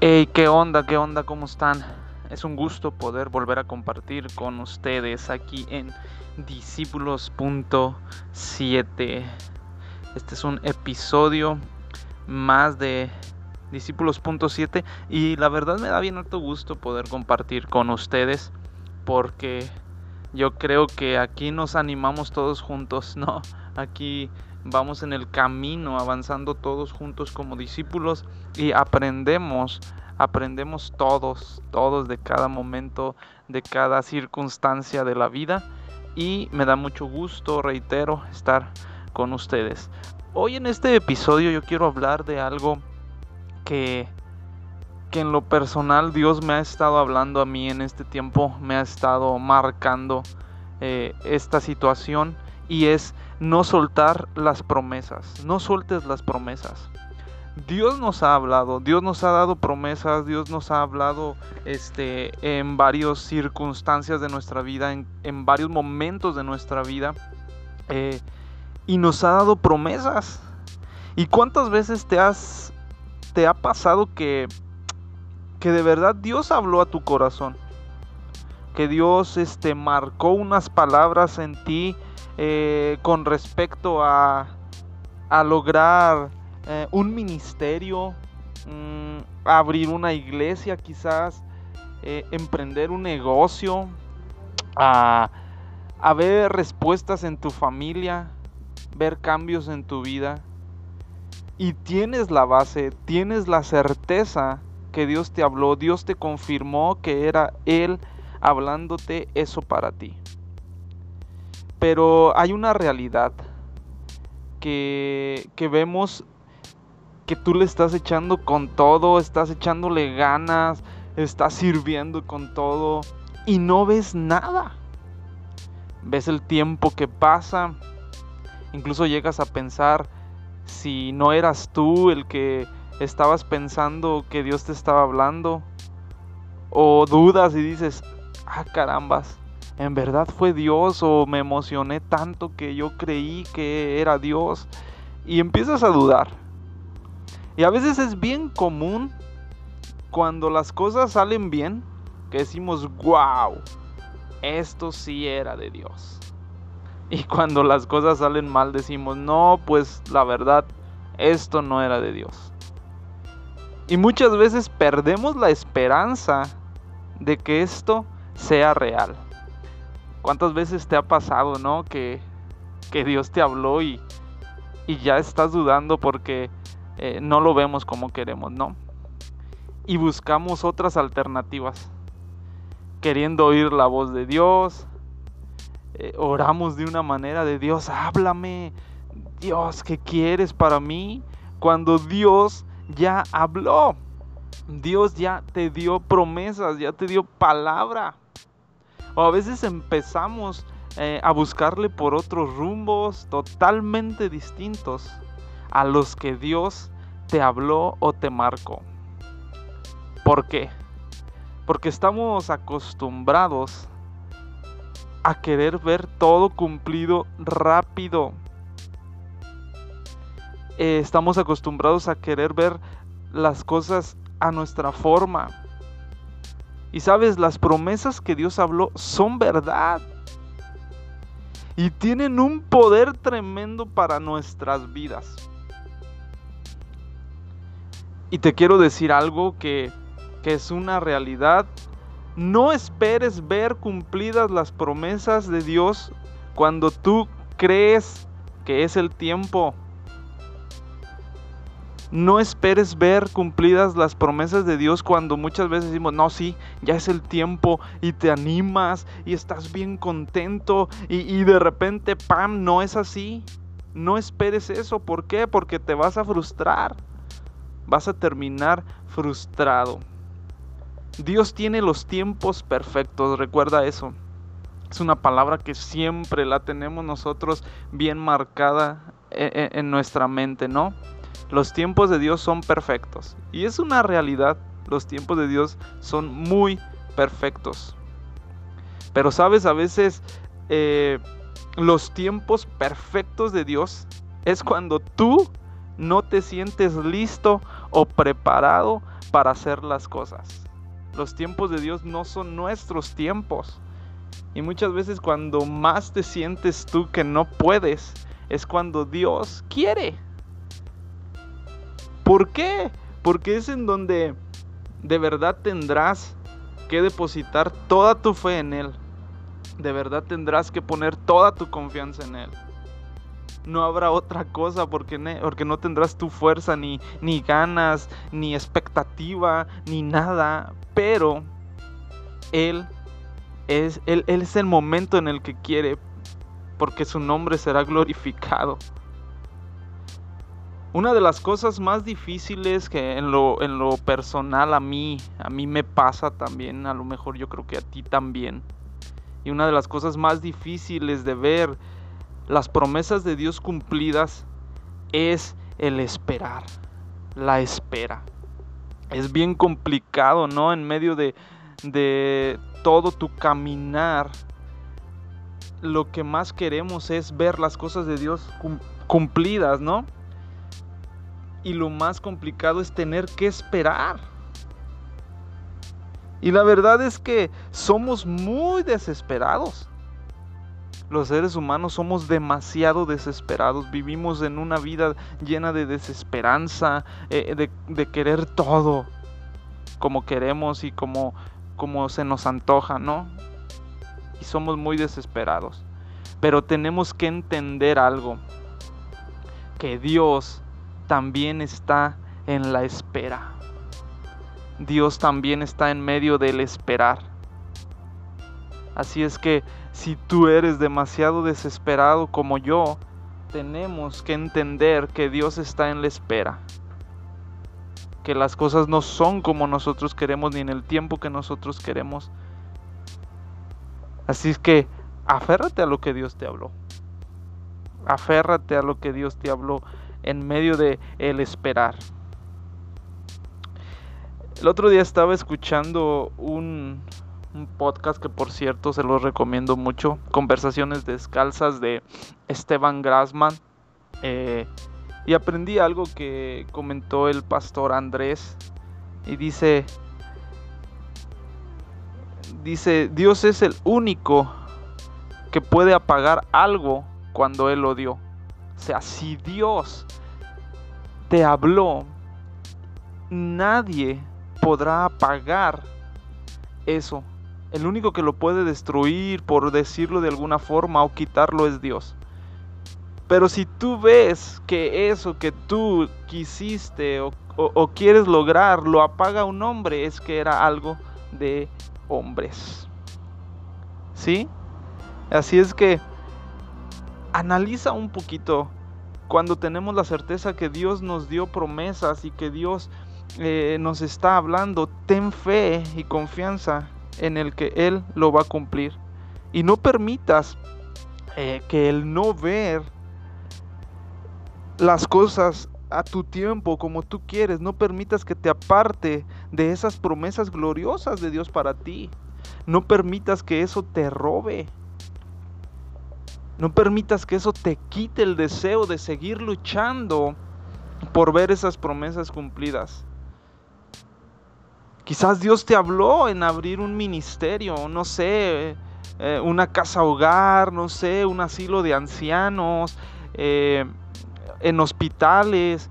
Hey, ¿qué onda? ¿Qué onda? ¿Cómo están? Es un gusto poder volver a compartir con ustedes aquí en Discípulos.7. Este es un episodio más de Discípulos.7 y la verdad me da bien alto gusto poder compartir con ustedes porque yo creo que aquí nos animamos todos juntos, ¿no? Aquí vamos en el camino avanzando todos juntos como discípulos y aprendemos, aprendemos todos, todos de cada momento, de cada circunstancia de la vida y me da mucho gusto, reitero, estar con ustedes. Hoy en este episodio yo quiero hablar de algo que que en lo personal Dios me ha estado hablando a mí en este tiempo, me ha estado marcando eh, esta situación y es no soltar las promesas, no sueltes las promesas. Dios nos ha hablado, Dios nos ha dado promesas, Dios nos ha hablado este, en varias circunstancias de nuestra vida, en, varios momentos de nuestra vida, eh, y nos ha dado promesas. ¿Y cuántas veces te has te ha pasado que, que de verdad Dios habló a tu corazón? Que Dios este, marcó unas palabras en ti eh, con respecto a, a lograr eh, un ministerio, mm, abrir una iglesia quizás, eh, emprender un negocio, a, a ver respuestas en tu familia, ver cambios en tu vida. Y tienes la base, tienes la certeza que Dios te habló, Dios te confirmó que era Él hablándote eso para ti. Pero hay una realidad que, que vemos que tú le estás echando con todo, estás echándole ganas, estás sirviendo con todo y no ves nada. Ves el tiempo que pasa, incluso llegas a pensar si no eras tú el que estabas pensando que Dios te estaba hablando, o dudas y dices, ah carambas, en verdad fue Dios o me emocioné tanto que yo creí que era Dios y empiezas a dudar. Y a veces es bien común cuando las cosas salen bien que decimos, wow, esto sí era de Dios. Y cuando las cosas salen mal decimos, no, pues la verdad, esto no era de Dios. Y muchas veces perdemos la esperanza de que esto sea real. ¿Cuántas veces te ha pasado, no? Que, que Dios te habló y, y ya estás dudando porque eh, no lo vemos como queremos, ¿no? Y buscamos otras alternativas, queriendo oír la voz de Dios, eh, oramos de una manera de Dios, háblame, Dios, ¿qué quieres para mí? Cuando Dios ya habló, Dios ya te dio promesas, ya te dio palabra. O a veces empezamos eh, a buscarle por otros rumbos totalmente distintos a los que Dios te habló o te marcó. ¿Por qué? Porque estamos acostumbrados a querer ver todo cumplido rápido. Eh, estamos acostumbrados a querer ver las cosas a nuestra forma. Y sabes, las promesas que Dios habló son verdad. Y tienen un poder tremendo para nuestras vidas. Y te quiero decir algo que, que es una realidad. No esperes ver cumplidas las promesas de Dios cuando tú crees que es el tiempo no esperes ver cumplidas las promesas de Dios cuando muchas veces decimos, no, sí, ya es el tiempo y te animas y estás bien contento y, de repente, ¡pam!, no es así. No esperes eso. ¿Por qué? Porque te vas a frustrar. Vas a terminar frustrado. Dios tiene los tiempos perfectos, recuerda eso. Es una palabra que siempre la tenemos nosotros bien marcada en, e, en nuestra mente, ¿no? Los tiempos de Dios son perfectos. Y es una realidad. Los tiempos de Dios son muy perfectos. Pero sabes, a veces eh, los tiempos perfectos de Dios es cuando tú no te sientes listo o preparado para hacer las cosas. Los tiempos de Dios no son nuestros tiempos. Y muchas veces cuando más te sientes tú que no puedes, es cuando Dios quiere. ¿Por qué? Porque es en donde de verdad tendrás que depositar toda tu fe en Él. De verdad tendrás que poner toda tu confianza en Él. No habrá otra cosa porque, porque no tendrás tu fuerza, ni, ni ganas, ni expectativa, ni nada. Pero Él es, él, él es el momento en el que quiere, porque su nombre será glorificado. Una de las cosas más difíciles que en lo, en lo personal a mí, a mí me pasa también, a lo mejor yo creo que a ti también. Y una de las cosas más difíciles de ver las promesas de Dios cumplidas es el esperar, la espera. Es bien complicado, ¿no? En medio de, de todo tu caminar, lo que más queremos es ver las cosas de Dios cumplidas, ¿no? Y lo más complicado es tener que esperar. Y la verdad es que somos muy desesperados. Los seres humanos somos demasiado desesperados. Vivimos en una vida llena de desesperanza, eh, de, de, querer todo como queremos y como, como se nos antoja, ¿no? Y somos muy desesperados. Pero tenemos que entender algo. Que Dios también está en la espera. Dios también está en medio del esperar. Así es que si tú eres demasiado desesperado como yo, tenemos que entender que Dios está en la espera. Que las cosas no son como nosotros queremos ni en el tiempo que nosotros queremos. Así es que aférrate a lo que Dios te habló. Aférrate a lo que Dios te habló en medio de el esperar. El otro día estaba escuchando un, podcast que por cierto se los recomiendo mucho, Conversaciones Descalzas de Esteban Grassman. Eh, y aprendí algo que comentó el pastor Andrés. Y dice, dice, Dios es el único que puede apagar algo cuando Él lo dio. O sea, si Dios te habló, nadie podrá apagar eso. El único que lo puede destruir, por decirlo de alguna forma, o quitarlo es Dios. Pero si tú ves que eso que tú quisiste o, quieres lograr lo apaga un hombre, es que era algo de hombres. ¿Sí? Así es que analiza un poquito cuando tenemos la certeza que Dios nos dio promesas y que Dios eh, nos está hablando, ten fe y confianza en el que Él lo va a cumplir. Y no permitas eh, que el no ver las cosas a tu tiempo como tú quieres, no permitas que te aparte de esas promesas gloriosas de Dios para ti. No permitas que eso te robe. No permitas que eso te quite el deseo de seguir luchando por ver esas promesas cumplidas. Quizás Dios te habló en abrir un ministerio, no sé, eh, una casa hogar, no sé, un asilo de ancianos, eh, en hospitales,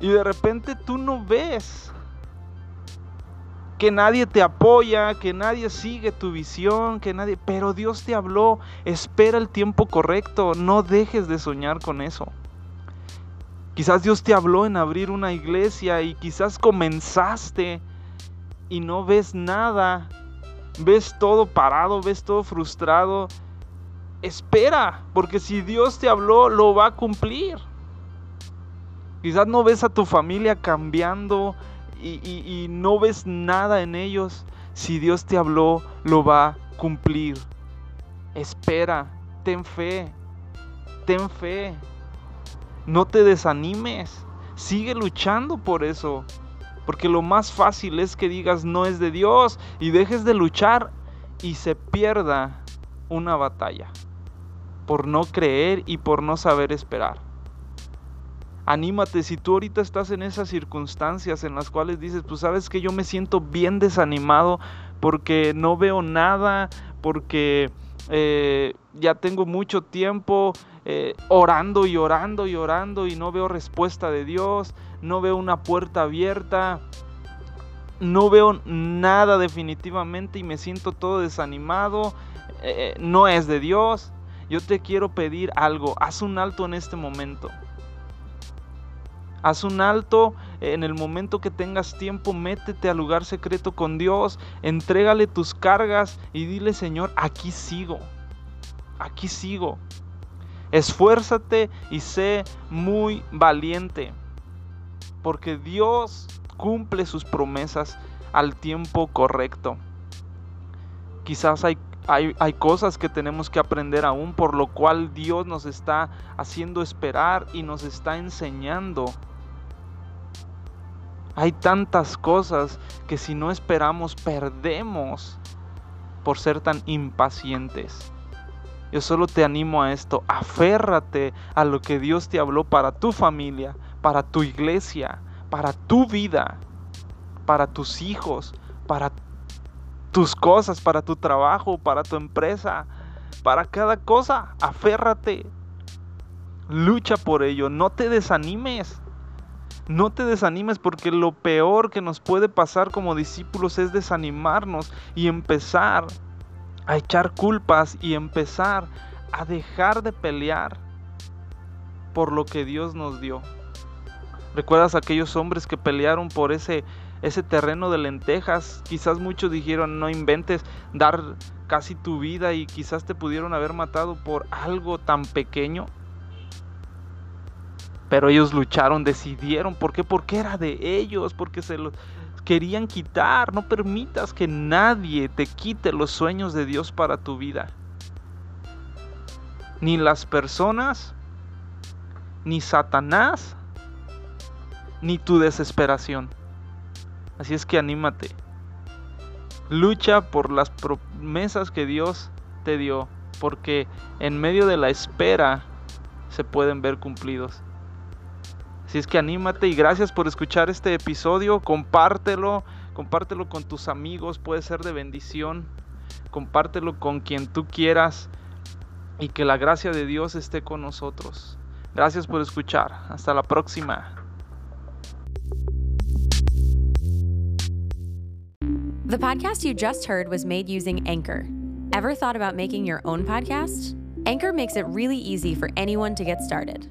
y de repente tú no ves que nadie te apoya, que nadie sigue tu visión, que nadie, pero Dios te habló, espera el tiempo correcto, no dejes de soñar con eso. Quizás Dios te habló en abrir una iglesia y quizás comenzaste y no ves nada, ves todo parado, ves todo frustrado, espera, porque si Dios te habló, lo va a cumplir. Quizás no ves a tu familia cambiando y, no ves nada en ellos. Si Dios te habló, lo va a cumplir. Espera, ten fe, ten fe. No te desanimes, sigue luchando por eso. Porque lo más fácil es que digas no es de Dios y dejes de luchar y se pierda una batalla por no creer y por no saber esperar. Anímate, si tú ahorita estás en esas circunstancias en las cuales dices, pues sabes que yo me siento bien desanimado porque no veo nada, porque eh, ya tengo mucho tiempo eh, orando y orando y orando y no veo respuesta de Dios, no veo una puerta abierta, no veo nada definitivamente y me siento todo desanimado, eh, no es de Dios. Yo te quiero pedir algo, haz un alto en este momento. Haz un alto en el momento que tengas tiempo, métete al lugar secreto con Dios, entrégale tus cargas y dile, Señor, aquí sigo, aquí sigo. Esfuérzate y sé muy valiente, porque Dios cumple sus promesas al tiempo correcto. Quizás hay, hay, hay, cosas que tenemos que aprender aún, por lo cual Dios nos está haciendo esperar y nos está enseñando hay tantas cosas que si no esperamos perdemos por ser tan impacientes. Yo solo te animo a esto, aférrate a lo que Dios te habló para tu familia, para tu iglesia, para tu vida, para tus hijos, para tus cosas, para tu trabajo, para tu empresa, para cada cosa. Aférrate. Lucha por ello, no te desanimes. No te desanimes porque lo peor que nos puede pasar como discípulos es desanimarnos y empezar a echar culpas y empezar a dejar de pelear por lo que Dios nos dio. ¿Recuerdas aquellos hombres que pelearon por ese, ese terreno de lentejas? Quizás muchos dijeron, no inventes dar casi tu vida y quizás te pudieron haber matado por algo tan pequeño. Pero ellos lucharon, decidieron. ¿Por qué? Porque era de ellos, porque se los querían quitar. No permitas que nadie te quite los sueños de Dios para tu vida. Ni las personas, ni Satanás, ni tu desesperación. Así es que anímate. Lucha por las promesas que Dios te dio, porque en medio de la espera se pueden ver cumplidos. Así es que anímate y gracias por escuchar este episodio. Compártelo, compártelo con tus amigos, puede ser de bendición. Compártelo con quien tú quieras y que la gracia de Dios esté con nosotros. Gracias por escuchar. Hasta la próxima. The podcast you just heard was made using Anchor. Ever thought about making your own podcast? Anchor makes it really easy for anyone to get started.